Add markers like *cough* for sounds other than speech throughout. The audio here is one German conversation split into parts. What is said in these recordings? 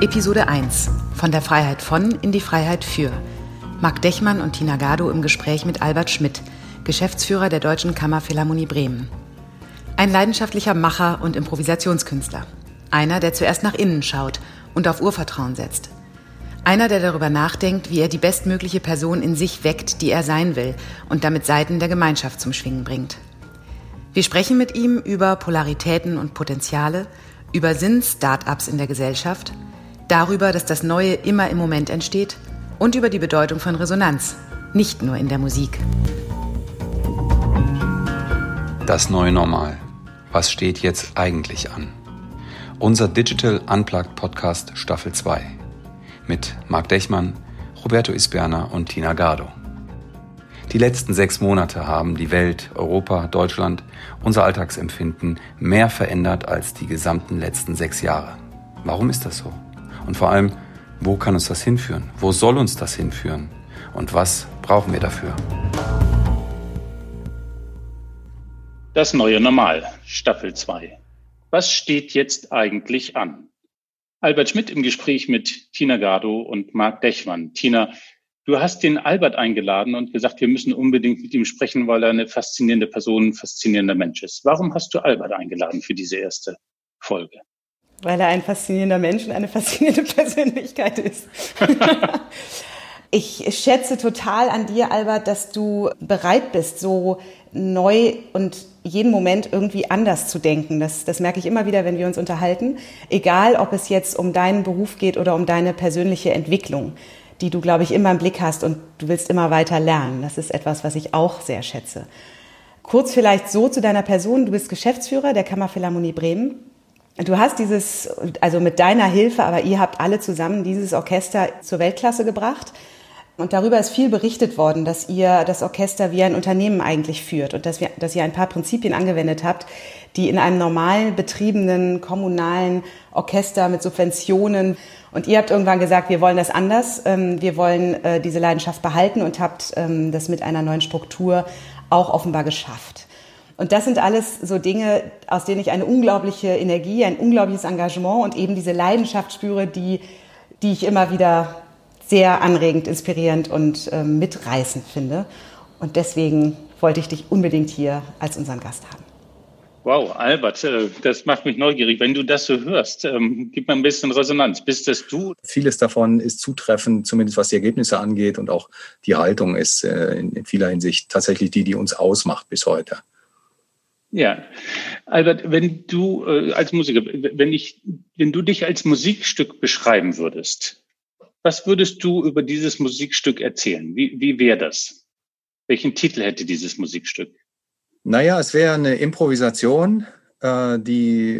Episode 1. Von der Freiheit von in die Freiheit für. Marc Dechmann und Tina Gado im Gespräch mit Albert Schmidt, Geschäftsführer der Deutschen Kammerphilharmonie Bremen. Ein leidenschaftlicher Macher und Improvisationskünstler. Einer, der zuerst nach innen schaut und auf Urvertrauen setzt. Einer, der darüber nachdenkt, wie er die bestmögliche Person in sich weckt, die er sein will und damit Seiten der Gemeinschaft zum Schwingen bringt. Wir sprechen mit ihm über Polaritäten und Potenziale, über Sinn-Startups in der Gesellschaft – darüber, dass das Neue immer im Moment entsteht und über die Bedeutung von Resonanz, nicht nur in der Musik. Das neue Normal. Was steht jetzt eigentlich an? Unser Digital Unplugged Podcast Staffel 2 mit Marc Dechmann, Roberto Isberner und Tina Gardo. Die letzten sechs Monate haben die Welt, Europa, Deutschland, unser Alltagsempfinden mehr verändert als die gesamten letzten sechs Jahre. Warum ist das so? Und vor allem, wo kann uns das hinführen? Wo soll uns das hinführen? Und was brauchen wir dafür? Das neue Normal, Staffel 2. Was steht jetzt eigentlich an? Albert Schmidt im Gespräch mit Tina Gardo und Marc Dechmann. Tina, du hast den Albert eingeladen und gesagt, wir müssen unbedingt mit ihm sprechen, weil er eine faszinierende Person, ein faszinierender Mensch ist. Warum hast du Albert eingeladen für diese erste Folge? Weil er ein faszinierender Mensch und eine faszinierende *laughs* Persönlichkeit ist. *laughs* ich schätze total an dir, Albert, dass du bereit bist, so neu und jeden Moment irgendwie anders zu denken. Das, das merke ich immer wieder, wenn wir uns unterhalten. Egal, ob es jetzt um deinen Beruf geht oder um deine persönliche Entwicklung, die du, glaube ich, immer im Blick hast und du willst immer weiter lernen. Das ist etwas, was ich auch sehr schätze. Kurz vielleicht so zu deiner Person. Du bist Geschäftsführer der Kammerphilharmonie Bremen. Du hast dieses, also mit deiner Hilfe, aber ihr habt alle zusammen dieses Orchester zur Weltklasse gebracht. Und darüber ist viel berichtet worden, dass ihr das Orchester wie ein Unternehmen eigentlich führt und dass, wir, dass ihr ein paar Prinzipien angewendet habt, die in einem normalen betriebenen kommunalen Orchester mit Subventionen und ihr habt irgendwann gesagt, wir wollen das anders, ähm, wir wollen äh, diese Leidenschaft behalten und habt ähm, das mit einer neuen Struktur auch offenbar geschafft. Und das sind alles so Dinge, aus denen ich eine unglaubliche Energie, ein unglaubliches Engagement und eben diese Leidenschaft spüre, die, die ich immer wieder sehr anregend, inspirierend und äh, mitreißend finde. Und deswegen wollte ich dich unbedingt hier als unseren Gast haben. Wow, Albert, äh, das macht mich neugierig. Wenn du das so hörst, ähm, gib mir ein bisschen Resonanz. Bist das du? Vieles davon ist zutreffend, zumindest was die Ergebnisse angeht und auch die Haltung ist äh, in vieler Hinsicht tatsächlich die, die uns ausmacht bis heute. Ja, Albert, wenn du äh, als Musiker, wenn ich, wenn du dich als Musikstück beschreiben würdest, was würdest du über dieses Musikstück erzählen? Wie, wie wäre das? Welchen Titel hätte dieses Musikstück? Naja, es wäre eine Improvisation, äh, die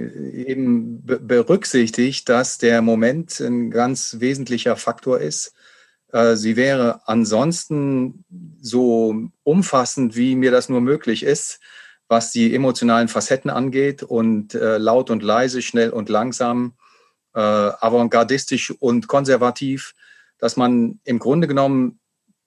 eben berücksichtigt, dass der Moment ein ganz wesentlicher Faktor ist. Äh, sie wäre ansonsten so umfassend, wie mir das nur möglich ist was die emotionalen Facetten angeht und äh, laut und leise, schnell und langsam, äh, avantgardistisch und konservativ, dass man im Grunde genommen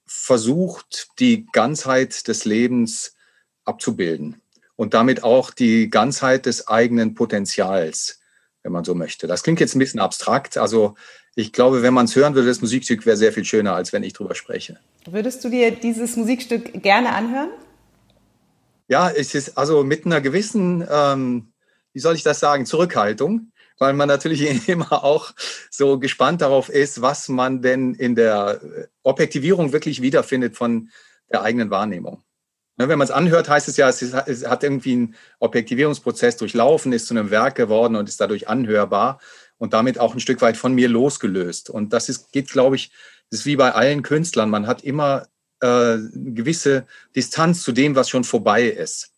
versucht, die Ganzheit des Lebens abzubilden und damit auch die Ganzheit des eigenen Potenzials, wenn man so möchte. Das klingt jetzt ein bisschen abstrakt. Also ich glaube, wenn man es hören würde, das Musikstück wäre sehr viel schöner, als wenn ich drüber spreche. Würdest du dir dieses Musikstück gerne anhören? Ja, es ist also mit einer gewissen, ähm, wie soll ich das sagen, Zurückhaltung, weil man natürlich *laughs* immer auch so gespannt darauf ist, was man denn in der Objektivierung wirklich wiederfindet von der eigenen Wahrnehmung. Ne, wenn man es anhört, heißt es ja, es, es hat irgendwie einen Objektivierungsprozess durchlaufen, ist zu einem Werk geworden und ist dadurch anhörbar und damit auch ein Stück weit von mir losgelöst. Und das ist, geht, glaube ich, ist wie bei allen Künstlern. Man hat immer äh, eine gewisse Distanz zu dem, was schon vorbei ist.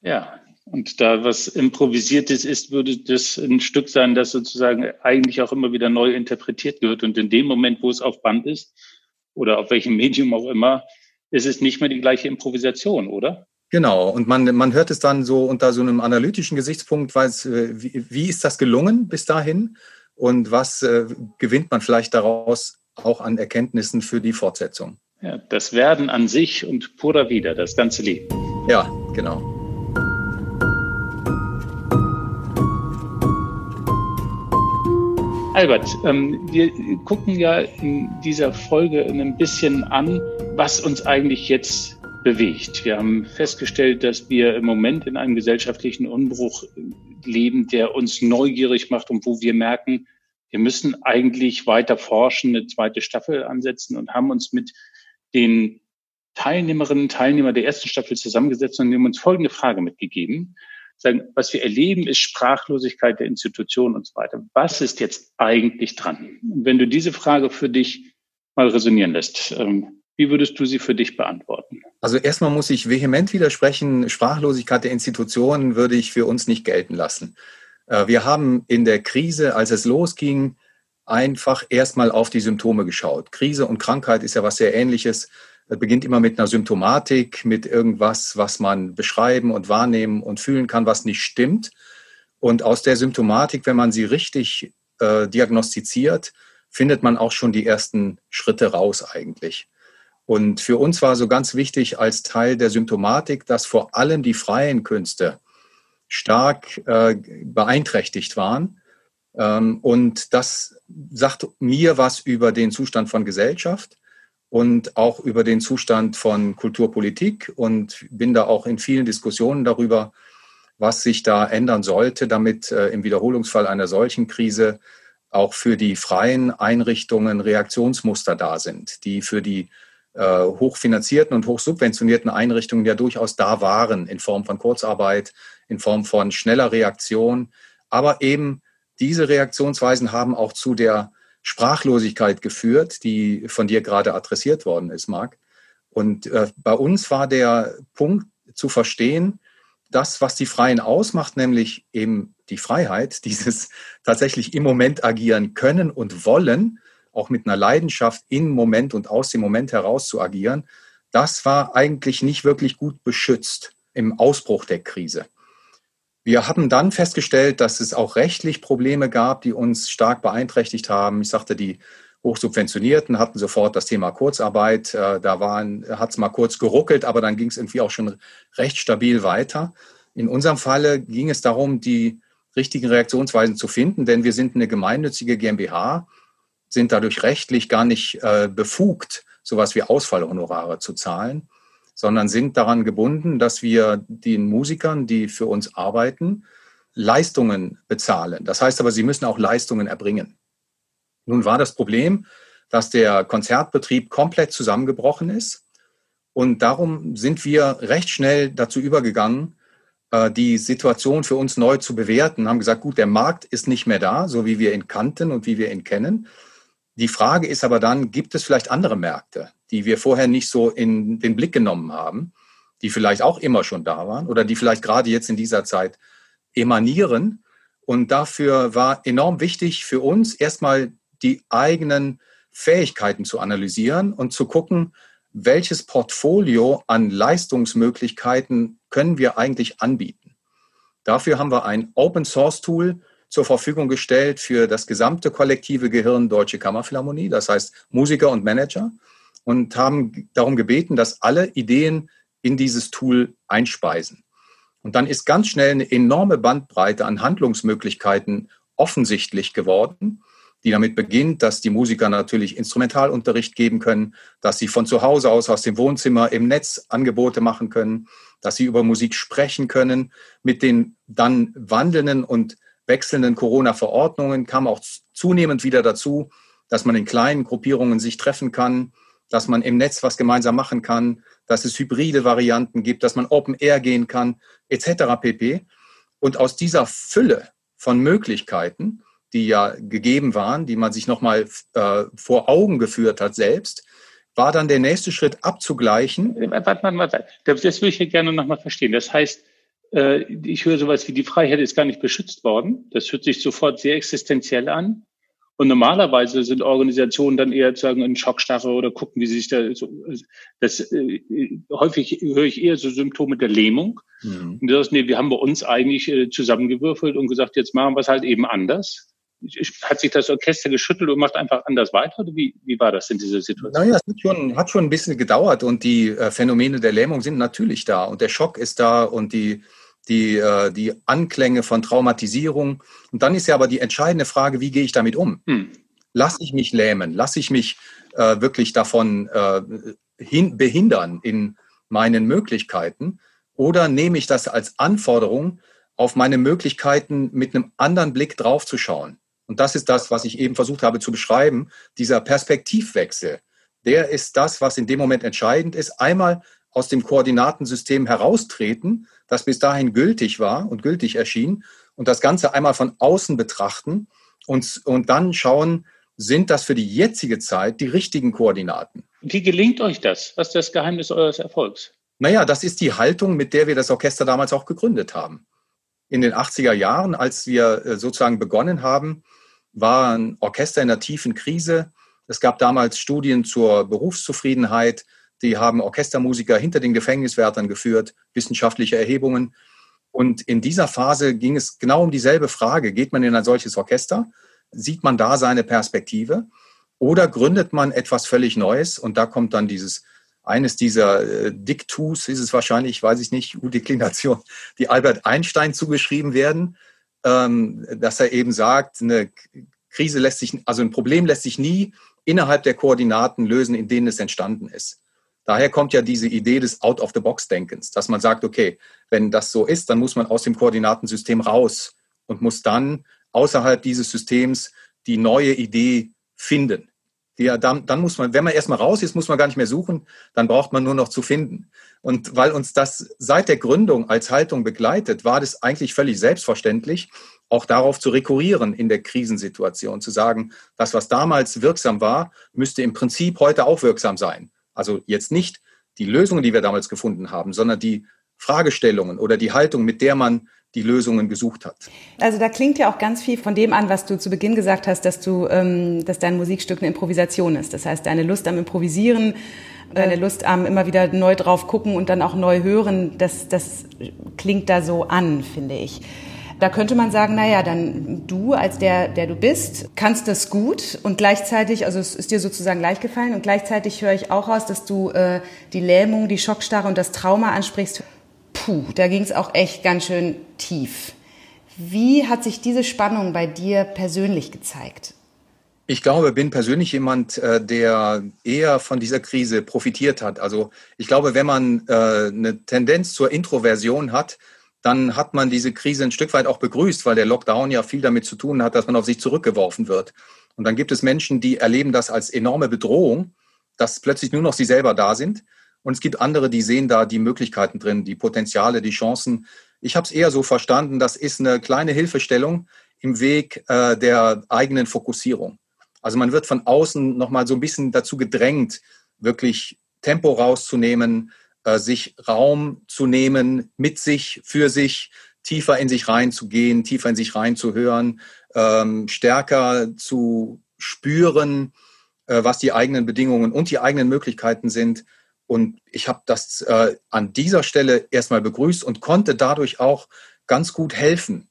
Ja, und da was Improvisiertes ist, würde das ein Stück sein, das sozusagen eigentlich auch immer wieder neu interpretiert wird. Und in dem Moment, wo es auf Band ist oder auf welchem Medium auch immer, ist es nicht mehr die gleiche Improvisation, oder? Genau, und man, man hört es dann so unter so einem analytischen Gesichtspunkt, weil es, äh, wie, wie ist das gelungen bis dahin und was äh, gewinnt man vielleicht daraus auch an Erkenntnissen für die Fortsetzung? Ja, das Werden an sich und purer Wieder, das ganze Leben. Ja, genau. Albert, ähm, wir gucken ja in dieser Folge ein bisschen an, was uns eigentlich jetzt bewegt. Wir haben festgestellt, dass wir im Moment in einem gesellschaftlichen Umbruch leben, der uns neugierig macht und wo wir merken, wir müssen eigentlich weiter forschen, eine zweite Staffel ansetzen und haben uns mit den Teilnehmerinnen und Teilnehmern der ersten Staffel zusammengesetzt und haben uns folgende Frage mitgegeben. Sagen, was wir erleben, ist Sprachlosigkeit der Institutionen und so weiter. Was ist jetzt eigentlich dran? Und wenn du diese Frage für dich mal resonieren lässt, ähm, wie würdest du sie für dich beantworten? Also erstmal muss ich vehement widersprechen, Sprachlosigkeit der Institutionen würde ich für uns nicht gelten lassen. Äh, wir haben in der Krise, als es losging, einfach erstmal auf die Symptome geschaut. Krise und Krankheit ist ja was sehr ähnliches. Es beginnt immer mit einer Symptomatik, mit irgendwas, was man beschreiben und wahrnehmen und fühlen kann, was nicht stimmt. Und aus der Symptomatik, wenn man sie richtig äh, diagnostiziert, findet man auch schon die ersten Schritte raus eigentlich. Und für uns war so ganz wichtig als Teil der Symptomatik, dass vor allem die freien Künste stark äh, beeinträchtigt waren. Ähm, und das sagt mir was über den Zustand von Gesellschaft und auch über den Zustand von Kulturpolitik und bin da auch in vielen Diskussionen darüber, was sich da ändern sollte, damit äh, im Wiederholungsfall einer solchen Krise auch für die freien Einrichtungen Reaktionsmuster da sind, die für die äh, hochfinanzierten und hochsubventionierten Einrichtungen ja durchaus da waren, in Form von Kurzarbeit, in Form von schneller Reaktion. Aber eben diese Reaktionsweisen haben auch zu der Sprachlosigkeit geführt, die von dir gerade adressiert worden ist, Marc. Und äh, bei uns war der Punkt zu verstehen, das, was die Freien ausmacht, nämlich eben die Freiheit, *laughs* dieses tatsächlich im Moment agieren können und wollen, auch mit einer Leidenschaft im Moment und aus dem Moment heraus zu agieren, das war eigentlich nicht wirklich gut beschützt im Ausbruch der Krise. Wir haben dann festgestellt, dass es auch rechtlich Probleme gab, die uns stark beeinträchtigt haben. Ich sagte, die Hochsubventionierten hatten sofort das Thema Kurzarbeit. Äh, da hat es mal kurz geruckelt, aber dann ging es irgendwie auch schon recht stabil weiter. In unserem Falle ging es darum, die richtigen Reaktionsweisen zu finden, denn wir sind eine gemeinnützige GmbH sind dadurch rechtlich gar nicht äh, befugt, sowas wie Ausfallhonorare zu zahlen, sondern sind daran gebunden, dass wir den Musikern, die für uns arbeiten, Leistungen bezahlen. Das heißt aber, sie müssen auch Leistungen erbringen. Nun war das Problem, dass der Konzertbetrieb komplett zusammengebrochen ist. Und darum sind wir recht schnell dazu übergegangen, äh, die Situation für uns neu zu bewerten, haben gesagt, gut, der Markt ist nicht mehr da, so wie wir ihn kannten und wie wir ihn kennen. Die Frage ist aber dann, gibt es vielleicht andere Märkte, die wir vorher nicht so in den Blick genommen haben, die vielleicht auch immer schon da waren oder die vielleicht gerade jetzt in dieser Zeit emanieren? Und dafür war enorm wichtig für uns erstmal die eigenen Fähigkeiten zu analysieren und zu gucken, welches Portfolio an Leistungsmöglichkeiten können wir eigentlich anbieten. Dafür haben wir ein Open Source Tool zur Verfügung gestellt für das gesamte kollektive Gehirn Deutsche Kammerphilharmonie, das heißt Musiker und Manager, und haben darum gebeten, dass alle Ideen in dieses Tool einspeisen. Und dann ist ganz schnell eine enorme Bandbreite an Handlungsmöglichkeiten offensichtlich geworden, die damit beginnt, dass die Musiker natürlich Instrumentalunterricht geben können, dass sie von zu Hause aus, aus dem Wohnzimmer im Netz Angebote machen können, dass sie über Musik sprechen können, mit den dann wandelnden und wechselnden Corona-Verordnungen kam auch zunehmend wieder dazu, dass man in kleinen Gruppierungen sich treffen kann, dass man im Netz was gemeinsam machen kann, dass es hybride Varianten gibt, dass man Open Air gehen kann, etc. pp. Und aus dieser Fülle von Möglichkeiten, die ja gegeben waren, die man sich nochmal äh, vor Augen geführt hat selbst, war dann der nächste Schritt abzugleichen. Warte, warte, warte. Das will ich hier gerne nochmal verstehen. Das heißt, äh, ich höre sowas wie die Freiheit ist gar nicht beschützt worden. Das hört sich sofort sehr existenziell an. Und normalerweise sind Organisationen dann eher sagen in Schockstarre oder gucken, wie sie sich da so. Das äh, häufig höre ich eher so Symptome der Lähmung. Mhm. Und das, nee, wir haben bei uns eigentlich äh, zusammengewürfelt und gesagt, jetzt machen wir es halt eben anders. Hat sich das Orchester geschüttelt und macht einfach anders weiter? Oder wie, wie war das in dieser Situation? Naja, es hat schon, hat schon ein bisschen gedauert und die äh, Phänomene der Lähmung sind natürlich da und der Schock ist da und die die, äh, die Anklänge von Traumatisierung. Und dann ist ja aber die entscheidende Frage, wie gehe ich damit um? Hm. Lass ich mich lähmen? Lass ich mich äh, wirklich davon äh, hin, behindern in meinen Möglichkeiten? Oder nehme ich das als Anforderung, auf meine Möglichkeiten mit einem anderen Blick draufzuschauen? Und das ist das, was ich eben versucht habe zu beschreiben, dieser Perspektivwechsel. Der ist das, was in dem Moment entscheidend ist. Einmal aus dem Koordinatensystem heraustreten, das bis dahin gültig war und gültig erschien, und das Ganze einmal von außen betrachten und, und dann schauen, sind das für die jetzige Zeit die richtigen Koordinaten. Wie gelingt euch das? Was ist das Geheimnis eures Erfolgs? Naja, das ist die Haltung, mit der wir das Orchester damals auch gegründet haben. In den 80er Jahren, als wir äh, sozusagen begonnen haben, war ein Orchester in einer tiefen Krise. Es gab damals Studien zur Berufszufriedenheit. Die haben Orchestermusiker hinter den Gefängniswärtern geführt, wissenschaftliche Erhebungen. Und in dieser Phase ging es genau um dieselbe Frage. Geht man in ein solches Orchester? Sieht man da seine Perspektive? Oder gründet man etwas völlig Neues? Und da kommt dann dieses, eines dieser äh, Diktus, ist es wahrscheinlich, weiß ich nicht, U-Deklination, *laughs* die Albert Einstein zugeschrieben werden, ähm, dass er eben sagt, eine Krise lässt sich, also ein Problem lässt sich nie innerhalb der Koordinaten lösen, in denen es entstanden ist. Daher kommt ja diese Idee des Out-of-the-Box-Denkens, dass man sagt, okay, wenn das so ist, dann muss man aus dem Koordinatensystem raus und muss dann außerhalb dieses Systems die neue Idee finden. Ja, dann, dann muss man, wenn man erstmal raus ist, muss man gar nicht mehr suchen, dann braucht man nur noch zu finden. Und weil uns das seit der Gründung als Haltung begleitet, war das eigentlich völlig selbstverständlich, auch darauf zu rekurrieren in der Krisensituation, zu sagen, das, was damals wirksam war, müsste im Prinzip heute auch wirksam sein. Also jetzt nicht die Lösungen, die wir damals gefunden haben, sondern die Fragestellungen oder die Haltung, mit der man die Lösungen gesucht hat. Also da klingt ja auch ganz viel von dem an, was du zu Beginn gesagt hast, dass du, ähm, dass dein Musikstück eine Improvisation ist. Das heißt, deine Lust am Improvisieren, deine Lust am immer wieder neu drauf gucken und dann auch neu hören, das, das klingt da so an, finde ich. Da könnte man sagen, naja, dann du als der, der du bist, kannst das gut und gleichzeitig, also es ist dir sozusagen leicht gefallen und gleichzeitig höre ich auch raus, dass du äh, die Lähmung, die Schockstarre und das Trauma ansprichst. Puh, da ging es auch echt ganz schön tief. Wie hat sich diese Spannung bei dir persönlich gezeigt? Ich glaube, bin persönlich jemand, äh, der eher von dieser Krise profitiert hat. Also ich glaube, wenn man äh, eine Tendenz zur Introversion hat, dann hat man diese Krise ein Stück weit auch begrüßt, weil der Lockdown ja viel damit zu tun hat, dass man auf sich zurückgeworfen wird. Und dann gibt es Menschen, die erleben das als enorme Bedrohung, dass plötzlich nur noch sie selber da sind. Und es gibt andere, die sehen da die Möglichkeiten drin, die Potenziale, die Chancen. Ich habe es eher so verstanden, das ist eine kleine Hilfestellung im Weg äh, der eigenen Fokussierung. Also man wird von außen nochmal so ein bisschen dazu gedrängt, wirklich Tempo rauszunehmen, äh, sich Raum zu nehmen, mit sich, für sich, tiefer in sich reinzugehen, tiefer in sich reinzuhören, ähm, stärker zu spüren, äh, was die eigenen Bedingungen und die eigenen Möglichkeiten sind. Und ich habe das äh, an dieser Stelle erstmal begrüßt und konnte dadurch auch ganz gut helfen,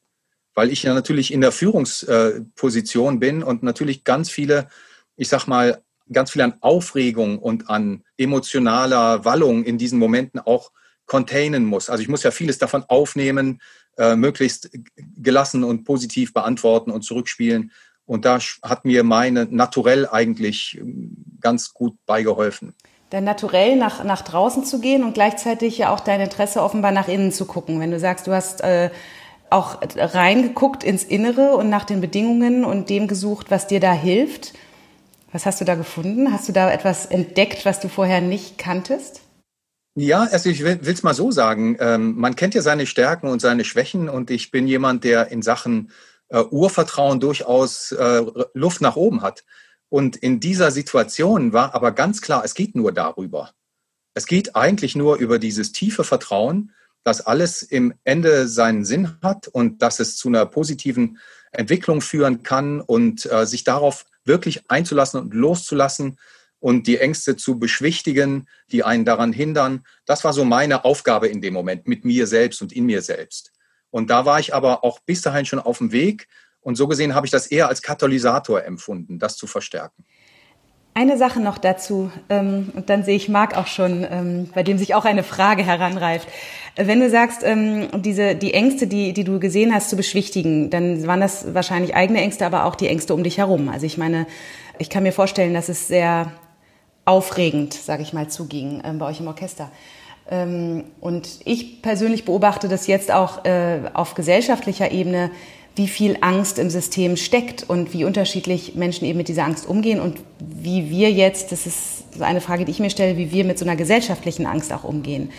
weil ich ja natürlich in der Führungsposition bin und natürlich ganz viele, ich sag mal, ganz viel an Aufregung und an emotionaler Wallung in diesen Momenten auch containen muss. Also ich muss ja vieles davon aufnehmen, äh, möglichst gelassen und positiv beantworten und zurückspielen. Und da hat mir meine Naturell eigentlich ähm, ganz gut beigeholfen. Dein Naturell nach, nach draußen zu gehen und gleichzeitig ja auch dein Interesse offenbar nach innen zu gucken. Wenn du sagst, du hast äh, auch reingeguckt ins Innere und nach den Bedingungen und dem gesucht, was dir da hilft was hast du da gefunden? Hast du da etwas entdeckt, was du vorher nicht kanntest? Ja, also ich will es mal so sagen. Ähm, man kennt ja seine Stärken und seine Schwächen und ich bin jemand, der in Sachen äh, Urvertrauen durchaus äh, Luft nach oben hat. Und in dieser Situation war aber ganz klar, es geht nur darüber. Es geht eigentlich nur über dieses tiefe Vertrauen, dass alles im Ende seinen Sinn hat und dass es zu einer positiven Entwicklung führen kann und äh, sich darauf wirklich einzulassen und loszulassen und die Ängste zu beschwichtigen, die einen daran hindern. Das war so meine Aufgabe in dem Moment mit mir selbst und in mir selbst. Und da war ich aber auch bis dahin schon auf dem Weg. Und so gesehen habe ich das eher als Katalysator empfunden, das zu verstärken. Eine Sache noch dazu, ähm, und dann sehe ich Marc auch schon, ähm, bei dem sich auch eine Frage heranreift. Wenn du sagst, ähm, diese, die Ängste, die, die du gesehen hast, zu beschwichtigen, dann waren das wahrscheinlich eigene Ängste, aber auch die Ängste um dich herum. Also ich meine, ich kann mir vorstellen, dass es sehr aufregend, sage ich mal, zuging bei euch im Orchester. Und ich persönlich beobachte das jetzt auch äh, auf gesellschaftlicher Ebene wie viel Angst im System steckt und wie unterschiedlich Menschen eben mit dieser Angst umgehen und wie wir jetzt, das ist eine Frage, die ich mir stelle, wie wir mit so einer gesellschaftlichen Angst auch umgehen.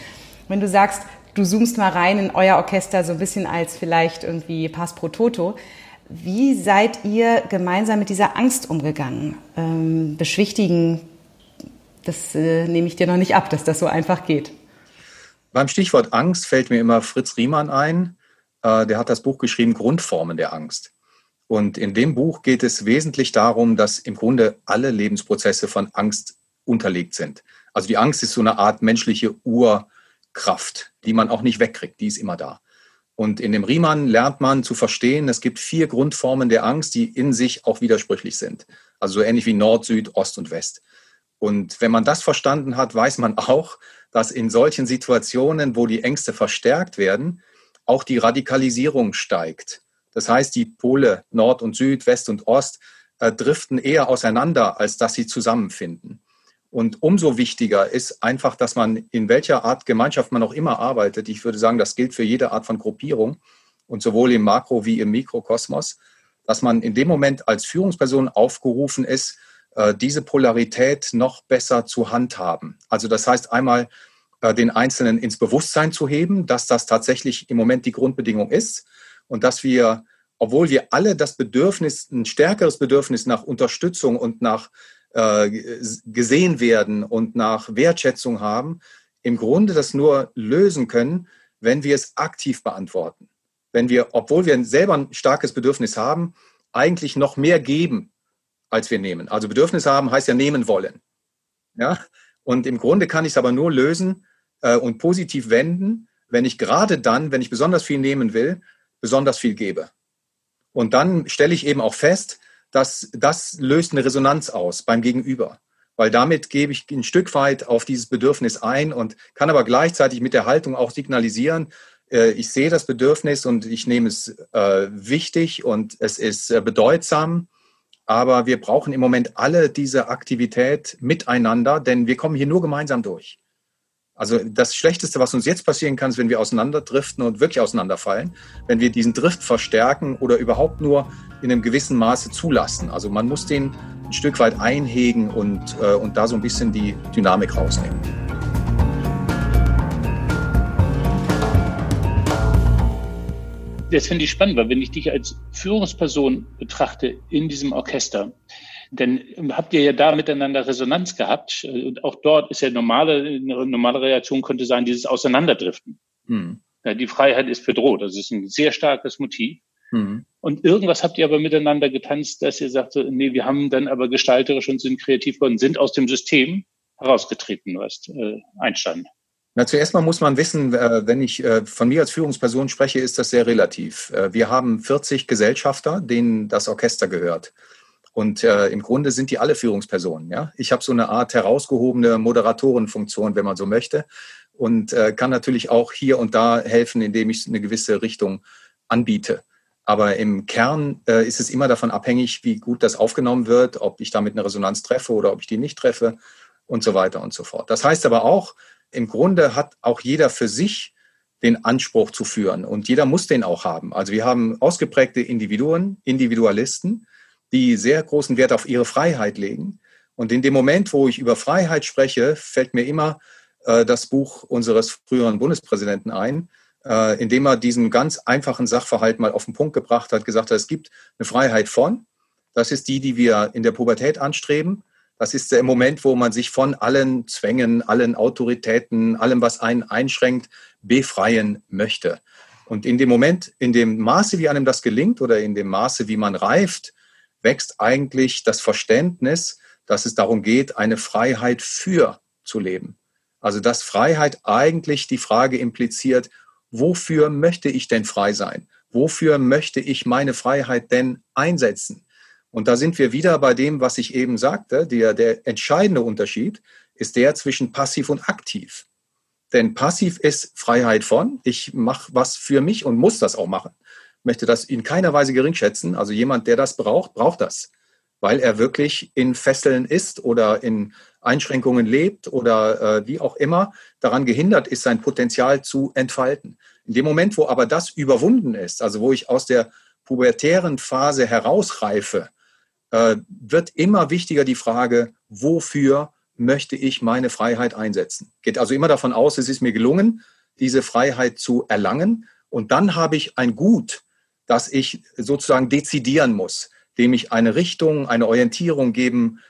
Wenn du sagst, du zoomst mal rein in euer Orchester so ein bisschen als vielleicht irgendwie Pass pro Toto, wie seid ihr gemeinsam mit dieser Angst umgegangen? Ähm, beschwichtigen, das äh, nehme ich dir noch nicht ab, dass das so einfach geht. Beim Stichwort Angst fällt mir immer Fritz Riemann ein, äh, der hat das Buch geschrieben, Grundformen der Angst. Und in dem Buch geht es wesentlich darum, dass im Grunde alle Lebensprozesse von Angst unterlegt sind. Also die Angst ist so eine Art menschliche Urkraft, die man auch nicht wegkriegt, die ist immer da. Und in dem Riemann lernt man zu verstehen, es gibt vier Grundformen der Angst, die in sich auch widersprüchlich sind. Also so ähnlich wie Nord, Süd, Ost und West. Und wenn man das verstanden hat, weiß man auch, dass in solchen Situationen, wo die Ängste verstärkt werden, auch die Radikalisierung steigt. Das heißt, die Pole Nord und Süd, West und Ost äh, driften eher auseinander, als dass sie zusammenfinden. Und umso wichtiger ist einfach, dass man in welcher Art Gemeinschaft man auch immer arbeitet, ich würde sagen, das gilt für jede Art von Gruppierung und sowohl im Makro- wie im Mikrokosmos, dass man in dem Moment als Führungsperson aufgerufen ist, äh, diese Polarität noch besser zu handhaben. Also das heißt einmal den Einzelnen ins Bewusstsein zu heben, dass das tatsächlich im Moment die Grundbedingung ist und dass wir, obwohl wir alle das Bedürfnis, ein stärkeres Bedürfnis nach Unterstützung und nach äh, gesehen werden und nach Wertschätzung haben, im Grunde das nur lösen können, wenn wir es aktiv beantworten. Wenn wir, obwohl wir selber ein starkes Bedürfnis haben, eigentlich noch mehr geben, als wir nehmen. Also Bedürfnis haben heißt ja nehmen wollen. Ja? Und im Grunde kann ich es aber nur lösen, äh, und positiv wenden, wenn ich gerade dann, wenn ich besonders viel nehmen will, besonders viel gebe. Und dann stelle ich eben auch fest, dass das löst eine Resonanz aus beim Gegenüber. Weil damit gebe ich ein Stück weit auf dieses Bedürfnis ein und kann aber gleichzeitig mit der Haltung auch signalisieren, äh, ich sehe das Bedürfnis und ich nehme es äh, wichtig und es ist äh, bedeutsam. Aber wir brauchen im Moment alle diese Aktivität miteinander, denn wir kommen hier nur gemeinsam durch. Also das Schlechteste, was uns jetzt passieren kann, ist, wenn wir auseinanderdriften und wirklich auseinanderfallen, wenn wir diesen Drift verstärken oder überhaupt nur in einem gewissen Maße zulassen. Also man muss den ein Stück weit einhegen und, äh, und da so ein bisschen die Dynamik rausnehmen. Das finde ich spannend, weil wenn ich dich als Führungsperson betrachte in diesem Orchester, denn habt ihr ja da miteinander Resonanz gehabt. Und auch dort ist ja normale, eine normale Reaktion könnte sein, dieses Auseinanderdriften. Hm. Ja, die Freiheit ist bedroht. Das ist ein sehr starkes Motiv. Hm. Und irgendwas habt ihr aber miteinander getanzt, dass ihr sagt, nee, wir haben dann aber gestalterisch und sind kreativ geworden, sind aus dem System herausgetreten, was äh, Einstein. Na, zuerst mal muss man wissen, äh, wenn ich äh, von mir als Führungsperson spreche, ist das sehr relativ. Äh, wir haben 40 Gesellschafter, denen das Orchester gehört. Und äh, im Grunde sind die alle Führungspersonen. Ja? Ich habe so eine Art herausgehobene Moderatorenfunktion, wenn man so möchte, und äh, kann natürlich auch hier und da helfen, indem ich eine gewisse Richtung anbiete. Aber im Kern äh, ist es immer davon abhängig, wie gut das aufgenommen wird, ob ich damit eine Resonanz treffe oder ob ich die nicht treffe und so weiter und so fort. Das heißt aber auch, im Grunde hat auch jeder für sich den Anspruch zu führen und jeder muss den auch haben. Also wir haben ausgeprägte Individuen, Individualisten, die sehr großen Wert auf ihre Freiheit legen. Und in dem Moment, wo ich über Freiheit spreche, fällt mir immer äh, das Buch unseres früheren Bundespräsidenten ein, äh, in dem er diesen ganz einfachen Sachverhalt mal auf den Punkt gebracht hat, gesagt hat, es gibt eine Freiheit von. Das ist die, die wir in der Pubertät anstreben. Das ist der Moment, wo man sich von allen Zwängen, allen Autoritäten, allem, was einen einschränkt, befreien möchte. Und in dem Moment, in dem Maße, wie einem das gelingt oder in dem Maße, wie man reift, wächst eigentlich das Verständnis, dass es darum geht, eine Freiheit für zu leben. Also dass Freiheit eigentlich die Frage impliziert, wofür möchte ich denn frei sein? Wofür möchte ich meine Freiheit denn einsetzen? Und da sind wir wieder bei dem, was ich eben sagte. Der, der entscheidende Unterschied ist der zwischen passiv und aktiv. Denn passiv ist Freiheit von, ich mache was für mich und muss das auch machen. Möchte das in keiner Weise geringschätzen. Also jemand, der das braucht, braucht das, weil er wirklich in Fesseln ist oder in Einschränkungen lebt oder äh, wie auch immer daran gehindert ist, sein Potenzial zu entfalten. In dem Moment, wo aber das überwunden ist, also wo ich aus der pubertären Phase herausreife, äh, wird immer wichtiger die Frage, wofür möchte ich meine Freiheit einsetzen? Geht also immer davon aus, es ist mir gelungen, diese Freiheit zu erlangen. Und dann habe ich ein Gut, das ich sozusagen dezidieren muss, dem ich eine Richtung, eine Orientierung geben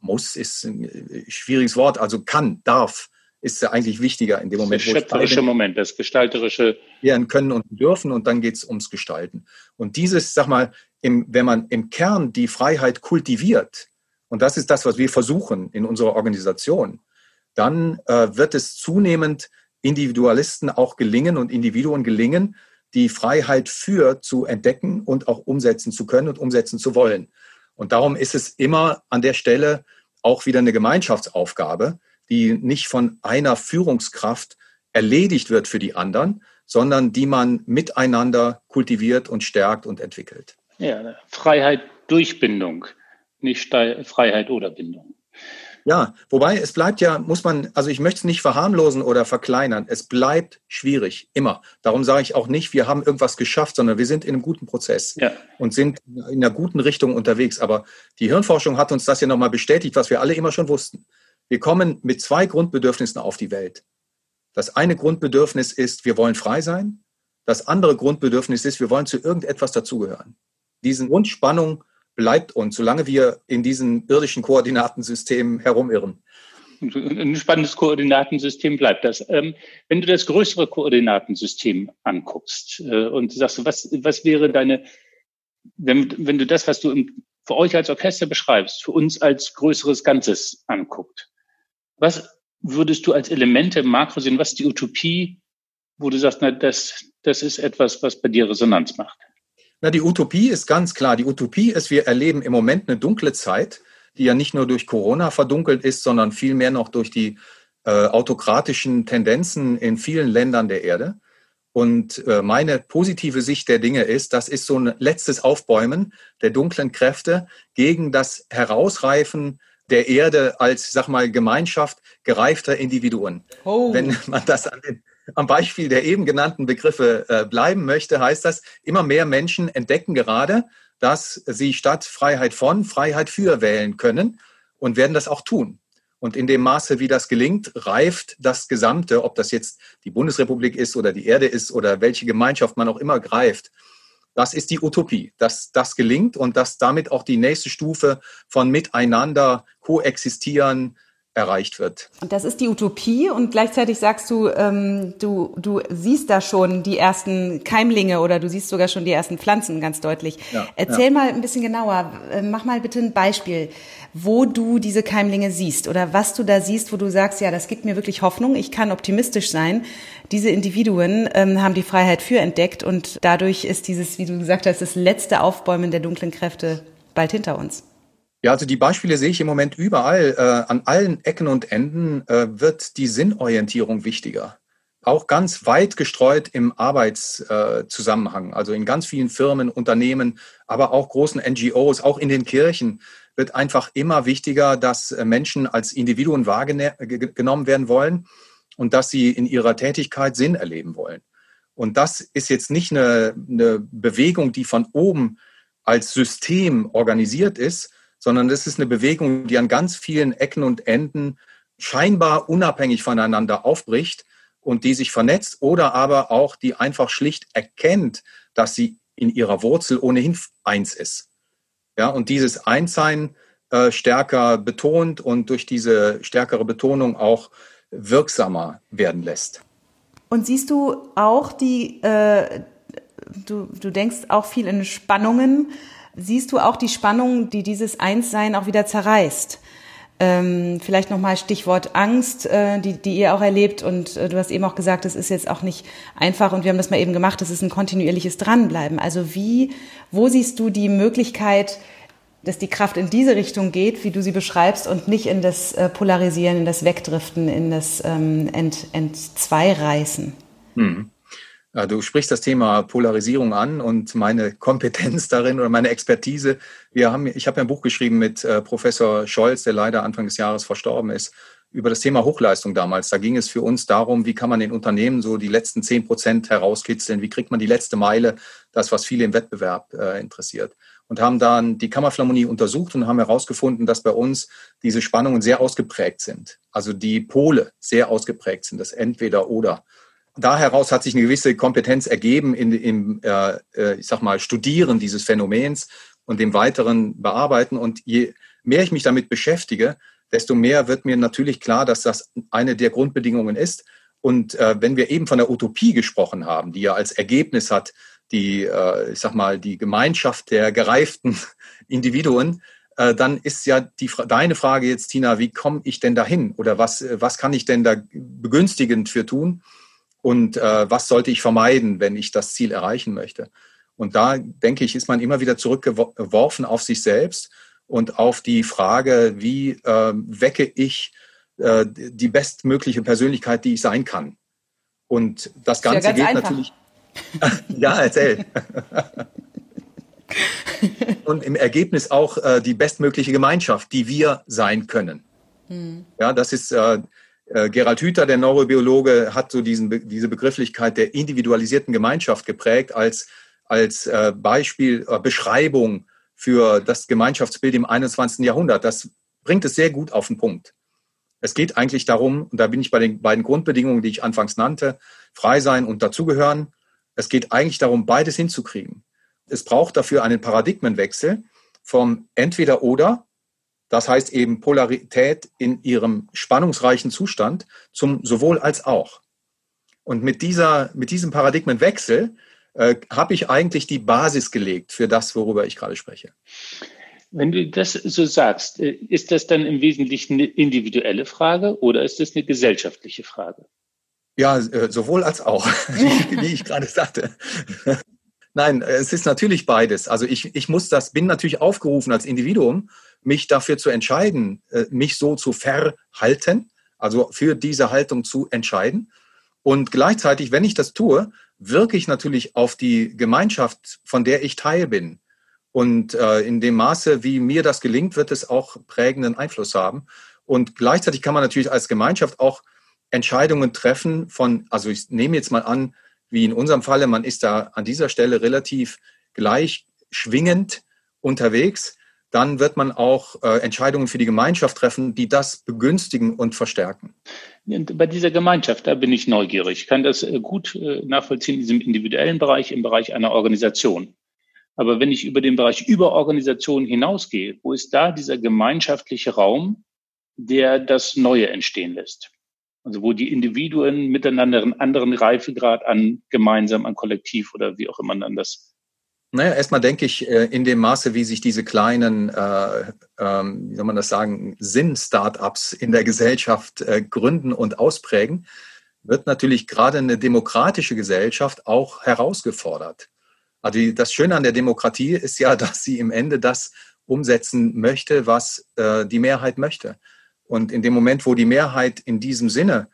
muss, ist ein schwieriges Wort, also kann, darf, ist ja eigentlich wichtiger in dem Moment. Der schöpferische Moment, das gestalterische. Werden können und dürfen und dann geht es ums Gestalten. Und dieses, sag mal, im, wenn man im Kern die Freiheit kultiviert, und das ist das, was wir versuchen in unserer Organisation, dann äh, wird es zunehmend Individualisten auch gelingen und Individuen gelingen, die Freiheit für zu entdecken und auch umsetzen zu können und umsetzen zu wollen. Und darum ist es immer an der Stelle auch wieder eine Gemeinschaftsaufgabe, die nicht von einer Führungskraft erledigt wird für die anderen, sondern die man miteinander kultiviert und stärkt und entwickelt. Ja, Freiheit durch Bindung, nicht Freiheit oder Bindung. Ja, wobei es bleibt ja, muss man, also ich möchte es nicht verharmlosen oder verkleinern. Es bleibt schwierig, immer. Darum sage ich auch nicht, wir haben irgendwas geschafft, sondern wir sind in einem guten Prozess ja. und sind in einer guten Richtung unterwegs. Aber die Hirnforschung hat uns das ja nochmal bestätigt, was wir alle immer schon wussten. Wir kommen mit zwei Grundbedürfnissen auf die Welt. Das eine Grundbedürfnis ist, wir wollen frei sein. Das andere Grundbedürfnis ist, wir wollen zu irgendetwas dazugehören. Diesen Grundspannung bleibt uns, solange wir in diesem irdischen Koordinatensystem herumirren. Ein spannendes Koordinatensystem bleibt das. Ähm, wenn du das größere Koordinatensystem anguckst äh, und sagst, was, was wäre deine, wenn, wenn du das, was du im, für euch als Orchester beschreibst, für uns als größeres Ganzes anguckt, was würdest du als Elemente im Makro sehen? Was ist die Utopie, wo du sagst, na, das, das ist etwas, was bei dir Resonanz macht? Na, die Utopie ist ganz klar. Die Utopie ist, wir erleben im Moment eine dunkle Zeit, die ja nicht nur durch Corona verdunkelt ist, sondern vielmehr noch durch die äh, autokratischen Tendenzen in vielen Ländern der Erde. Und äh, meine positive Sicht der Dinge ist, das ist so ein letztes Aufbäumen der dunklen Kräfte gegen das Herausreifen der Erde als, sag mal, Gemeinschaft gereifter Individuen. Oh. Wenn man das an den am Beispiel der eben genannten Begriffe äh, bleiben möchte, heißt das, immer mehr Menschen entdecken gerade, dass sie statt Freiheit von Freiheit für wählen können und werden das auch tun. Und in dem Maße, wie das gelingt, reift das Gesamte, ob das jetzt die Bundesrepublik ist oder die Erde ist oder welche Gemeinschaft man auch immer greift. Das ist die Utopie, dass das gelingt und dass damit auch die nächste Stufe von Miteinander koexistieren, erreicht wird. Und das ist die Utopie und gleichzeitig sagst du, ähm, du, du siehst da schon die ersten Keimlinge oder du siehst sogar schon die ersten Pflanzen ganz deutlich. Ja, Erzähl ja. mal ein bisschen genauer, äh, mach mal bitte ein Beispiel, wo du diese Keimlinge siehst oder was du da siehst, wo du sagst, ja, das gibt mir wirklich Hoffnung, ich kann optimistisch sein. Diese Individuen ähm, haben die Freiheit für entdeckt und dadurch ist dieses, wie du gesagt hast, das letzte Aufbäumen der dunklen Kräfte bald hinter uns. Ja, also die Beispiele sehe ich im Moment überall. Äh, an allen Ecken und Enden äh, wird die Sinnorientierung wichtiger. Auch ganz weit gestreut im Arbeitszusammenhang, äh, also in ganz vielen Firmen, Unternehmen, aber auch großen NGOs, auch in den Kirchen wird einfach immer wichtiger, dass äh, Menschen als Individuen wahrgenommen werden wollen und dass sie in ihrer Tätigkeit Sinn erleben wollen. Und das ist jetzt nicht eine, eine Bewegung, die von oben als System organisiert ist, sondern das ist eine Bewegung, die an ganz vielen Ecken und Enden scheinbar unabhängig voneinander aufbricht und die sich vernetzt oder aber auch die einfach schlicht erkennt, dass sie in ihrer Wurzel ohnehin eins ist. Ja, und dieses Einssein äh, stärker betont und durch diese stärkere Betonung auch wirksamer werden lässt. Und siehst du auch die, äh, du, du denkst auch viel in Spannungen, Siehst du auch die Spannung, die dieses Einssein auch wieder zerreißt? Ähm, vielleicht nochmal Stichwort Angst, äh, die, die ihr auch erlebt. Und äh, du hast eben auch gesagt, es ist jetzt auch nicht einfach und wir haben das mal eben gemacht, es ist ein kontinuierliches Dranbleiben. Also wie, wo siehst du die Möglichkeit, dass die Kraft in diese Richtung geht, wie du sie beschreibst, und nicht in das äh, Polarisieren, in das Wegdriften, in das ähm, Ent, Entzweireißen. Hm. Du sprichst das Thema Polarisierung an und meine Kompetenz darin oder meine Expertise. Wir haben, ich habe ein Buch geschrieben mit äh, Professor Scholz, der leider Anfang des Jahres verstorben ist, über das Thema Hochleistung damals. Da ging es für uns darum, wie kann man in Unternehmen so die letzten zehn Prozent herauskitzeln, wie kriegt man die letzte Meile, das, was viele im Wettbewerb äh, interessiert. Und haben dann die Kammerphilharmonie untersucht und haben herausgefunden, dass bei uns diese Spannungen sehr ausgeprägt sind. Also die Pole sehr ausgeprägt sind, das Entweder oder da heraus hat sich eine gewisse Kompetenz ergeben in, im, äh, äh, ich sag mal, Studieren dieses Phänomens und dem weiteren Bearbeiten. Und je mehr ich mich damit beschäftige, desto mehr wird mir natürlich klar, dass das eine der Grundbedingungen ist. Und äh, wenn wir eben von der Utopie gesprochen haben, die ja als Ergebnis hat, die, äh, ich sag mal, die Gemeinschaft der gereiften *laughs* Individuen, äh, dann ist ja die, deine Frage jetzt, Tina, wie komme ich denn dahin? Oder was, was kann ich denn da begünstigend für tun? Und äh, was sollte ich vermeiden, wenn ich das Ziel erreichen möchte. Und da denke ich, ist man immer wieder zurückgeworfen auf sich selbst und auf die Frage, wie äh, wecke ich äh, die bestmögliche Persönlichkeit, die ich sein kann. Und das Ganze ja geht einfach. natürlich. *laughs* ja, erzähl. *laughs* und im Ergebnis auch äh, die bestmögliche Gemeinschaft, die wir sein können. Hm. Ja, das ist äh, äh, Gerald Hüther, der Neurobiologe, hat so diesen, diese Begrifflichkeit der individualisierten Gemeinschaft geprägt als, als äh, Beispiel, äh, Beschreibung für das Gemeinschaftsbild im 21. Jahrhundert. Das bringt es sehr gut auf den Punkt. Es geht eigentlich darum, und da bin ich bei den beiden Grundbedingungen, die ich anfangs nannte, frei sein und dazugehören. Es geht eigentlich darum, beides hinzukriegen. Es braucht dafür einen Paradigmenwechsel vom entweder oder das heißt eben Polarität in ihrem spannungsreichen Zustand zum sowohl als auch. Und mit, dieser, mit diesem Paradigmenwechsel äh, habe ich eigentlich die Basis gelegt für das, worüber ich gerade spreche. Wenn du das so sagst, äh, ist das dann im Wesentlichen eine individuelle Frage oder ist das eine gesellschaftliche Frage? Ja, äh, sowohl als auch, *laughs* wie ich gerade sagte. Nein, es ist natürlich beides. Also ich, ich muss das, bin natürlich aufgerufen als Individuum, mich dafür zu entscheiden, äh, mich so zu verhalten, also für diese Haltung zu entscheiden. Und gleichzeitig, wenn ich das tue, wirke ich natürlich auf die Gemeinschaft, von der ich Teil bin. Und äh, in dem Maße, wie mir das gelingt, wird es auch prägenden Einfluss haben. Und gleichzeitig kann man natürlich als Gemeinschaft auch Entscheidungen treffen von, also ich nehme jetzt mal an, wie in unserem Falle, man ist da an dieser Stelle relativ gleich schwingend unterwegs, dann wird man auch äh, Entscheidungen für die Gemeinschaft treffen, die das begünstigen und verstärken. Bei dieser Gemeinschaft, da bin ich neugierig. Ich kann das äh, gut äh, nachvollziehen in diesem individuellen Bereich, im Bereich einer Organisation. Aber wenn ich über den Bereich über Organisation hinausgehe, wo ist da dieser gemeinschaftliche Raum, der das Neue entstehen lässt? Also wo die Individuen miteinander einen anderen Reifegrad an gemeinsam, an Kollektiv oder wie auch immer man das. Naja, erstmal denke ich, äh, in dem Maße, wie sich diese kleinen, äh, ähm, wie soll man das sagen, Sinn-Startups in der Gesellschaft äh, gründen und ausprägen, wird natürlich gerade eine demokratische Gesellschaft auch herausgefordert. Also das Schöne an der Demokratie ist ja, *laughs* dass sie im Ende das umsetzen möchte, was äh, die Mehrheit möchte. Und in dem Moment, wo die Mehrheit in diesem Sinne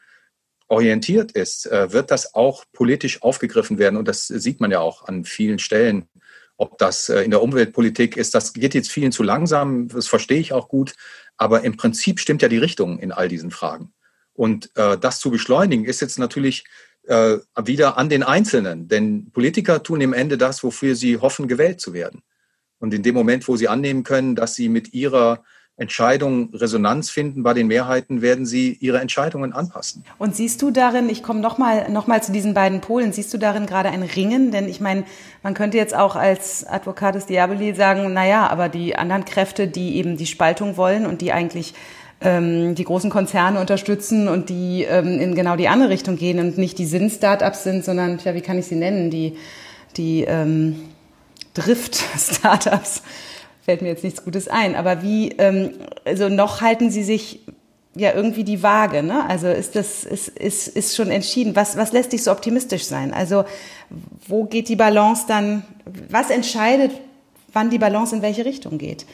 orientiert ist, äh, wird das auch politisch aufgegriffen werden. Und das sieht man ja auch an vielen Stellen. Ob das äh, in der Umweltpolitik ist, das geht jetzt vielen zu langsam, das verstehe ich auch gut. Aber im Prinzip stimmt ja die Richtung in all diesen Fragen. Und äh, das zu beschleunigen, ist jetzt natürlich wieder an den Einzelnen. Denn Politiker tun im Ende das, wofür sie hoffen, gewählt zu werden. Und in dem Moment, wo sie annehmen können, dass sie mit ihrer Entscheidungen Resonanz finden bei den Mehrheiten, werden sie ihre Entscheidungen anpassen. Und siehst du darin, ich komme nochmal noch mal zu diesen beiden Polen, siehst du darin gerade ein Ringen? Denn ich meine, man könnte jetzt auch als Advocatus Diaboli sagen, naja, aber die anderen Kräfte, die eben die Spaltung wollen und die eigentlich ähm, die großen Konzerne unterstützen und die ähm, in genau die andere Richtung gehen und nicht die Sinn-Startups sind, sondern, ja, wie kann ich sie nennen, die, die ähm, Drift-Startups fällt mir jetzt nichts Gutes ein. Aber wie, ähm, also noch halten Sie sich ja irgendwie die Waage, ne? Also ist das, ist, ist, ist schon entschieden. Was, was lässt dich so optimistisch sein? Also wo geht die Balance dann, was entscheidet, wann die Balance in welche Richtung geht?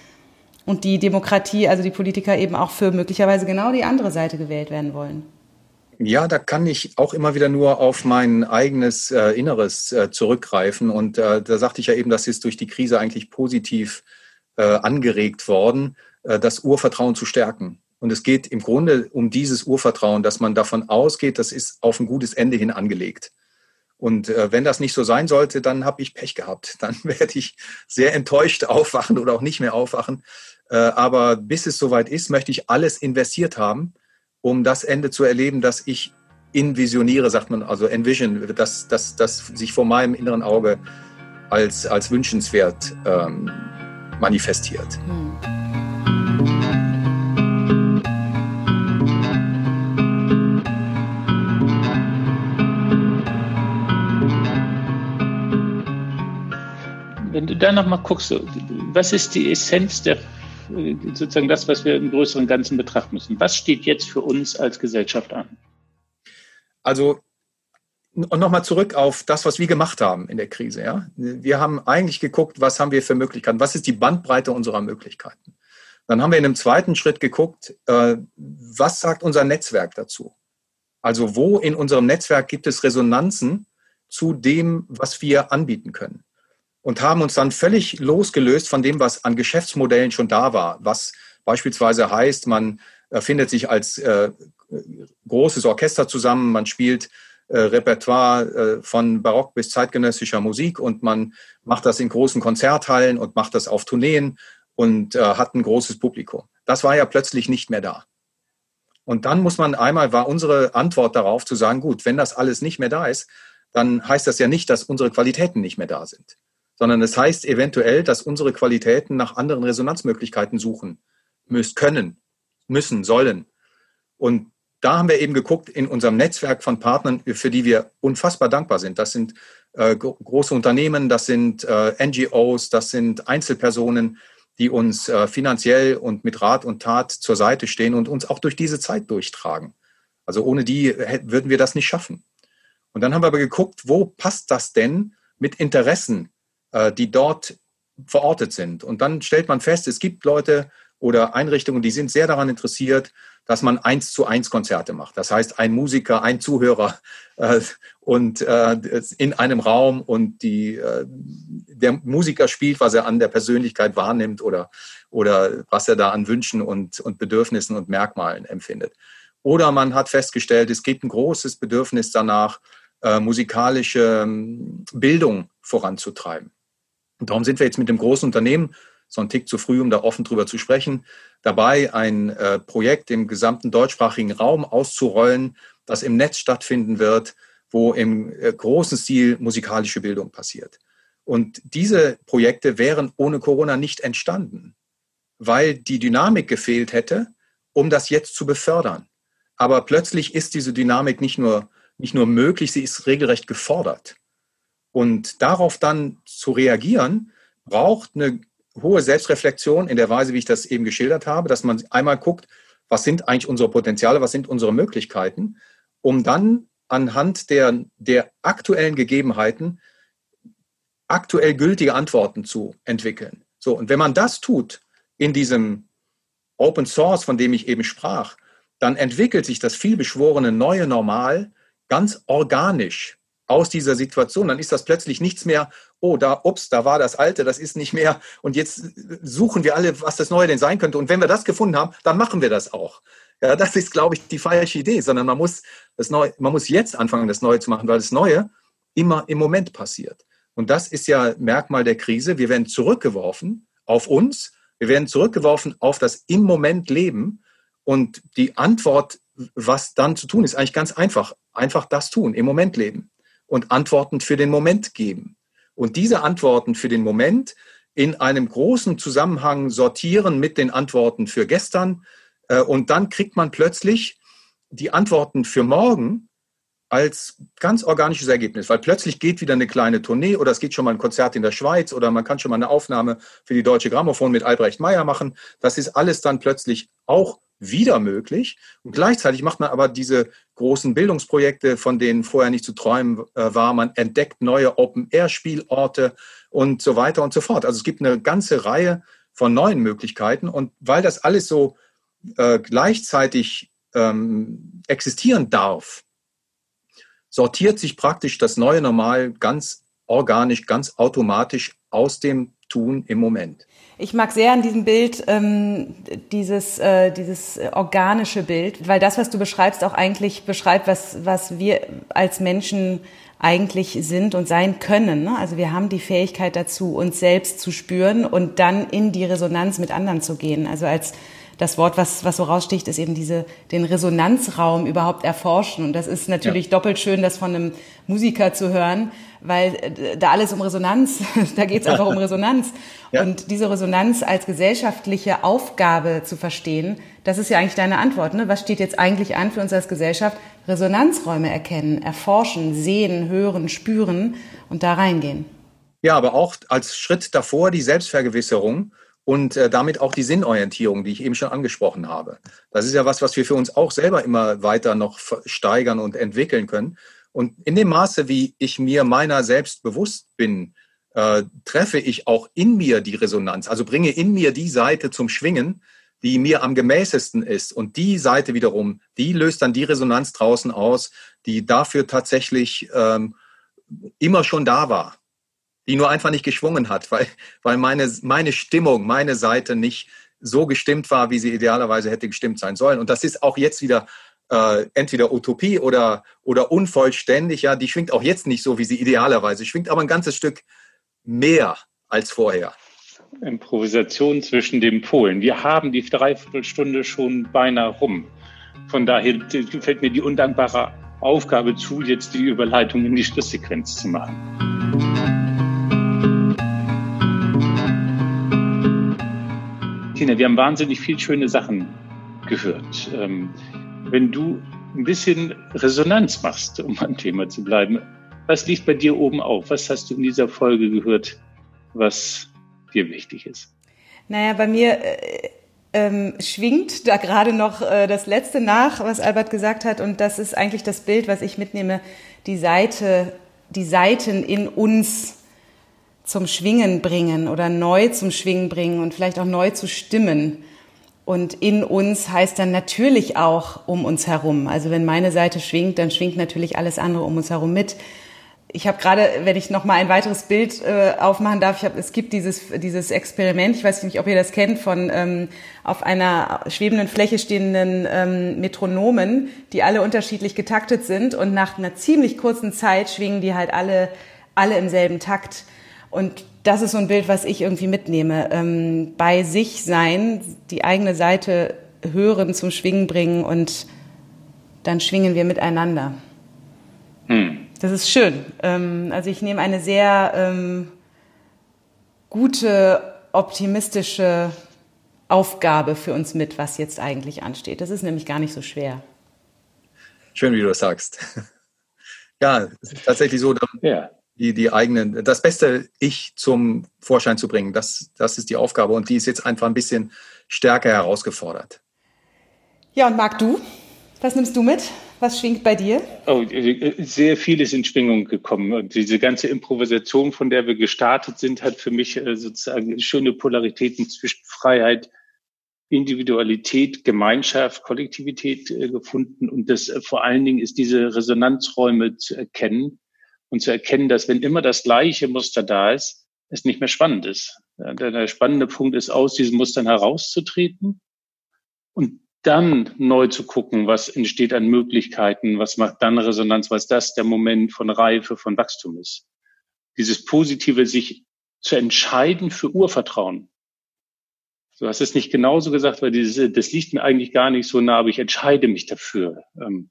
und die Demokratie, also die Politiker eben auch für möglicherweise genau die andere Seite gewählt werden wollen. Ja, da kann ich auch immer wieder nur auf mein eigenes äh, Inneres äh, zurückgreifen. Und äh, da sagte ich ja eben, das ist durch die Krise eigentlich positiv äh, angeregt worden, äh, das Urvertrauen zu stärken. Und es geht im Grunde um dieses Urvertrauen, dass man davon ausgeht, das ist auf ein gutes Ende hin angelegt. Und äh, wenn das nicht so sein sollte, dann habe ich Pech gehabt. *laughs* Dann werde ich sehr enttäuscht aufwachen oder auch nicht mehr aufwachen. Äh, aber bis es soweit ist, möchte ich alles investiert haben, um das Ende zu erleben, das ich invisioniere, sagt man, also envision, das, das, das sich vor meinem inneren Auge als, als wünschenswert ähm, manifestiert. Wenn du da nochmal guckst, was ist die Essenz der, sozusagen das, was wir im größeren Ganzen betrachten müssen? Was steht jetzt für uns als Gesellschaft an? Also, und nochmal zurück auf das, was wir gemacht haben in der Krise. Ja? Wir haben eigentlich geguckt, was haben wir für Möglichkeiten? Was ist die Bandbreite unserer Möglichkeiten? Dann haben wir in einem zweiten Schritt geguckt, äh, was sagt unser Netzwerk dazu? Also wo in unserem Netzwerk gibt es Resonanzen zu dem, was wir anbieten können? und haben uns dann völlig losgelöst von dem, was an Geschäftsmodellen schon da war, was beispielsweise heißt, man äh, findet sich als äh, großes Orchester zusammen, man spielt äh, Repertoire äh, von Barock bis zeitgenössischer Musik und man macht das in großen Konzerthallen und macht das auf Tourneen und äh, hat ein großes Publikum. Das war ja plötzlich nicht mehr da. Und dann muss man einmal, war unsere Antwort darauf zu sagen, gut, wenn das alles nicht mehr da ist, dann heißt das ja nicht, dass unsere Qualitäten nicht mehr da sind sondern es heißt eventuell, dass unsere Qualitäten nach anderen Resonanzmöglichkeiten suchen müssen, können, müssen, sollen. Und da haben wir eben geguckt in unserem Netzwerk von Partnern, für die wir unfassbar dankbar sind. Das sind äh, große Unternehmen, das sind äh, NGOs, das sind Einzelpersonen, die uns äh, finanziell und mit Rat und Tat zur Seite stehen und uns auch durch diese Zeit durchtragen. Also ohne die würden wir das nicht schaffen. Und dann haben wir aber geguckt, wo passt das denn mit Interessen äh, die dort verortet sind. Und dann stellt man fest, es gibt Leute oder Einrichtungen, die sind sehr daran interessiert, dass man eins zu eins Konzerte macht. Das heißt, ein Musiker, ein Zuhörer äh, und äh, in einem Raum und die, äh, der Musiker spielt, was er an der Persönlichkeit wahrnimmt oder, oder was er da an Wünschen und, und Bedürfnissen und Merkmalen empfindet. Oder man hat festgestellt, es gibt ein großes Bedürfnis danach, äh, musikalische ähm, Bildung voranzutreiben. Und darum sind wir jetzt mit dem großen Unternehmen, so ein Tick zu früh, um da offen drüber zu sprechen, dabei, ein äh, Projekt im gesamten deutschsprachigen Raum auszurollen, das im Netz stattfinden wird, wo im äh, großen Stil musikalische Bildung passiert. Und diese Projekte wären ohne Corona nicht entstanden, weil die Dynamik gefehlt hätte, um das jetzt zu befördern. Aber plötzlich ist diese Dynamik nicht nur, nicht nur möglich, sie ist regelrecht gefordert. Und darauf dann zu reagieren, braucht eine hohe Selbstreflexion in der Weise, wie ich das eben geschildert habe, dass man einmal guckt, was sind eigentlich unsere Potenziale, was sind unsere Möglichkeiten, um dann anhand der, der aktuellen Gegebenheiten aktuell gültige Antworten zu entwickeln. So, und wenn man das tut in diesem Open Source, von dem ich eben sprach, dann entwickelt sich das vielbeschworene neue Normal ganz organisch aus dieser Situation. Dann ist das plötzlich nichts mehr, oh, da, ups, da war das Alte, das ist nicht mehr. Und jetzt suchen wir alle, was das Neue denn sein könnte. Und wenn wir das gefunden haben, dann machen wir das auch. Ja, das ist, glaube ich, die falsche Idee, sondern man muss das Neue, man muss jetzt anfangen, das Neue zu machen, weil das Neue immer im Moment passiert. Und das ist ja Merkmal der Krise. Wir werden zurückgeworfen auf uns. Wir werden zurückgeworfen auf das im Moment Leben. Und die Antwort, was dann zu tun ist, eigentlich ganz einfach. Einfach das tun, im Moment leben und Antworten für den Moment geben. Und diese Antworten für den Moment in einem großen Zusammenhang sortieren mit den Antworten für gestern. Äh, und dann kriegt man plötzlich die Antworten für morgen als ganz organisches Ergebnis, weil plötzlich geht wieder eine kleine Tournee oder es geht schon mal ein Konzert in der Schweiz oder man kann schon mal eine Aufnahme für die Deutsche Grammophon mit Albrecht Meyer machen. Das ist alles dann plötzlich auch wieder möglich. Und gleichzeitig macht man aber diese großen Bildungsprojekte, von denen vorher nicht zu träumen äh, war. Man entdeckt neue Open-Air-Spielorte und so weiter und so fort. Also es gibt eine ganze Reihe von neuen Möglichkeiten. Und weil das alles so äh, gleichzeitig ähm, existieren darf, sortiert sich praktisch das neue Normal ganz organisch, ganz automatisch aus dem Tun im Moment. Ich mag sehr an diesem Bild ähm, dieses, äh, dieses organische Bild, weil das, was du beschreibst, auch eigentlich beschreibt, was, was wir als Menschen eigentlich sind und sein können. Ne? Also wir haben die Fähigkeit dazu, uns selbst zu spüren und dann in die Resonanz mit anderen zu gehen. Also als das Wort, was, was so raussticht, ist eben diese, den Resonanzraum überhaupt erforschen. Und das ist natürlich ja. doppelt schön, das von einem Musiker zu hören, weil äh, da alles um Resonanz, *laughs* da geht es einfach um Resonanz. *laughs* Ja. Und diese Resonanz als gesellschaftliche Aufgabe zu verstehen, das ist ja eigentlich deine Antwort. Ne? Was steht jetzt eigentlich an für uns als Gesellschaft? Resonanzräume erkennen, erforschen, sehen, hören, spüren und da reingehen. Ja, aber auch als Schritt davor die Selbstvergewisserung und äh, damit auch die Sinnorientierung, die ich eben schon angesprochen habe. Das ist ja was, was wir für uns auch selber immer weiter noch steigern und entwickeln können. Und in dem Maße, wie ich mir meiner selbst bewusst bin, äh, treffe ich auch in mir die Resonanz, also bringe in mir die Seite zum Schwingen, die mir am gemäßesten ist. Und die Seite wiederum, die löst dann die Resonanz draußen aus, die dafür tatsächlich ähm, immer schon da war die nur einfach nicht geschwungen hat, weil, weil meine, meine Stimmung, meine Seite nicht so gestimmt war, wie sie idealerweise hätte gestimmt sein sollen. Und das ist auch jetzt wieder äh, entweder Utopie oder, oder unvollständig. Ja, die schwingt auch jetzt nicht so, wie sie idealerweise schwingt, aber ein ganzes Stück mehr als vorher. Improvisation zwischen den Polen. Wir haben die Dreiviertelstunde schon beinahe rum. Von daher fällt mir die undankbare Aufgabe zu, jetzt die Überleitung in die Schlusssequenz zu machen. Tina, wir haben wahnsinnig viel schöne Sachen gehört. Ähm, wenn du ein bisschen Resonanz machst, um am Thema zu bleiben, was liegt bei dir oben auf? Was hast du in dieser Folge gehört, was dir wichtig ist? Naja, bei mir äh, ähm, schwingt da gerade noch äh, das Letzte nach, was Albert gesagt hat. Und das ist eigentlich das Bild, was ich mitnehme, die Seite, die Seiten in uns zum Schwingen bringen oder neu zum Schwingen bringen und vielleicht auch neu zu stimmen. Und in uns heißt dann natürlich auch um uns herum. Also wenn meine Seite schwingt, dann schwingt natürlich alles andere um uns herum mit. Ich habe gerade, wenn ich noch mal ein weiteres Bild äh, aufmachen darf, ich hab, es gibt dieses dieses Experiment. Ich weiß nicht, ob ihr das kennt von ähm, auf einer schwebenden Fläche stehenden ähm, Metronomen, die alle unterschiedlich getaktet sind und nach einer ziemlich kurzen Zeit schwingen die halt alle alle im selben Takt. Und das ist so ein Bild, was ich irgendwie mitnehme. Ähm, bei sich sein, die eigene Seite hören, zum Schwingen bringen und dann schwingen wir miteinander. Hm. Das ist schön. Ähm, also ich nehme eine sehr ähm, gute, optimistische Aufgabe für uns mit, was jetzt eigentlich ansteht. Das ist nämlich gar nicht so schwer. Schön, wie du das sagst. *laughs* ja, es ist tatsächlich so, ja die, die eigenen, das beste Ich zum Vorschein zu bringen. Das, das ist die Aufgabe und die ist jetzt einfach ein bisschen stärker herausgefordert. Ja, und Marc, du? Was nimmst du mit? Was schwingt bei dir? Oh, sehr vieles in Schwingung gekommen. Und diese ganze Improvisation, von der wir gestartet sind, hat für mich äh, sozusagen schöne Polaritäten zwischen Freiheit, Individualität, Gemeinschaft, Kollektivität äh, gefunden. Und das äh, vor allen Dingen ist diese Resonanzräume zu erkennen und zu erkennen, dass wenn immer das gleiche Muster da ist, es nicht mehr spannend ist. Der spannende Punkt ist, aus diesen Mustern herauszutreten und dann neu zu gucken, was entsteht an Möglichkeiten, was macht dann Resonanz, was das der Moment von Reife, von Wachstum ist. Dieses Positive, sich zu entscheiden für Urvertrauen. Du hast es nicht genauso gesagt, weil dieses, das liegt mir eigentlich gar nicht so nah, aber ich entscheide mich dafür. Ähm,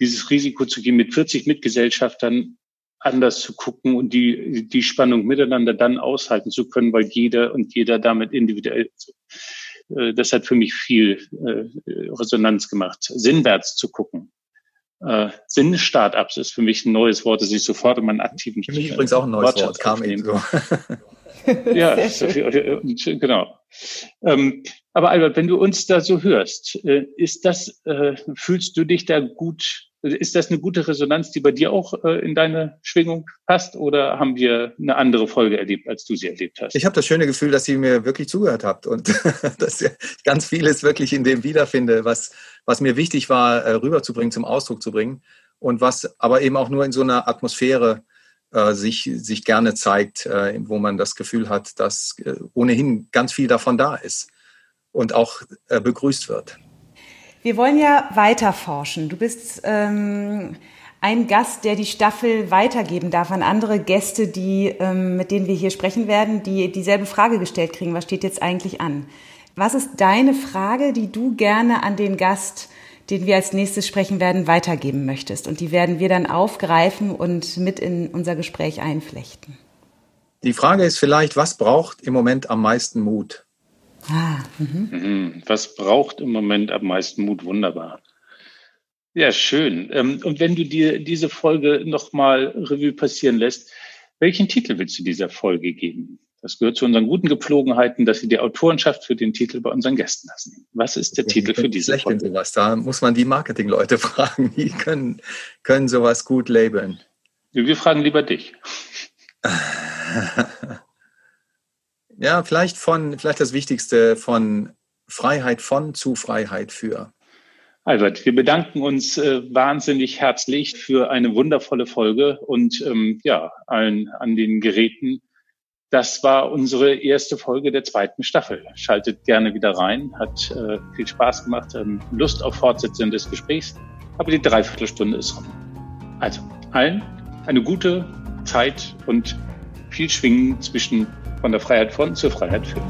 dieses Risiko zu gehen mit 40 Mitgesellschaftern anders zu gucken und die, die Spannung miteinander dann aushalten zu können, weil jeder und jeder damit individuell, äh, das hat für mich viel äh, Resonanz gemacht, sinnwärts zu gucken. Äh, Sinn-Startups ist für mich ein neues Wort, das ich sofort in meinen aktiven Für mich übrigens auch ein neues Wort, kam eben so. *laughs* *laughs* ja, genau. Ähm, aber Albert, wenn du uns da so hörst, äh, ist das, äh, fühlst du dich da gut Ist das eine gute Resonanz, die bei dir auch äh, in deine Schwingung passt oder haben wir eine andere Folge erlebt, als du sie erlebt hast? Ich habe das schöne Gefühl, dass ihr mir wirklich zugehört habt und *laughs* dass ich ganz vieles wirklich in dem wiederfinde, was, was mir wichtig war, äh, rüberzubringen, zum Ausdruck zu bringen und was aber eben auch nur in so einer Atmosphäre äh, sich, sich gerne zeigt, wo man das Gefühl hat, dass ohnehin ganz viel davon da ist und auch begrüßt wird. Wir wollen ja weiter forschen. Du bist ähm, ein Gast, der die Staffel weitergeben darf an andere Gäste, die, ähm, mit denen wir hier sprechen werden, die dieselbe Frage gestellt kriegen. Was steht jetzt eigentlich an? Was ist deine Frage, die du gerne an den Gast, den wir als nächstes sprechen werden, weitergeben möchtest? Und die werden wir dann aufgreifen und mit in unser Gespräch einflechten. Die Frage ist vielleicht, was braucht im Moment am meisten Mut? Ah, mhm. mhm. Was braucht im Moment am meisten Mut? Wunderbar. Ja, schön. Ähm, und wenn du dir diese Folge nochmal Revue passieren lässt, welchen Titel willst du dieser Folge geben? Das gehört zu unseren guten Gepflogenheiten, dass sie die Autorenschaft für den Titel bei unseren Gästen lassen. Was ist der ja, Titel für diese Folge? Sowas. Da muss man die Marketingleute *laughs* fragen. Die können, können sowas gut labeln. Wir fragen lieber dich. *laughs* Ja, vielleicht von, vielleicht das Wichtigste von Freiheit von zu Freiheit für. Albert, wir bedanken uns äh, wahnsinnig herzlich für eine wundervolle Folge und ähm, ja, allen an den Geräten. Das war unsere erste Folge der zweiten Staffel. Schaltet gerne wieder rein, hat äh, viel Spaß gemacht, ähm, Lust auf Fortsetzung des Gesprächs, aber die Dreiviertelstunde ist rum. Also, allen eine gute Zeit und viel Schwingen zwischen von der Freiheit von zur Freiheit führen.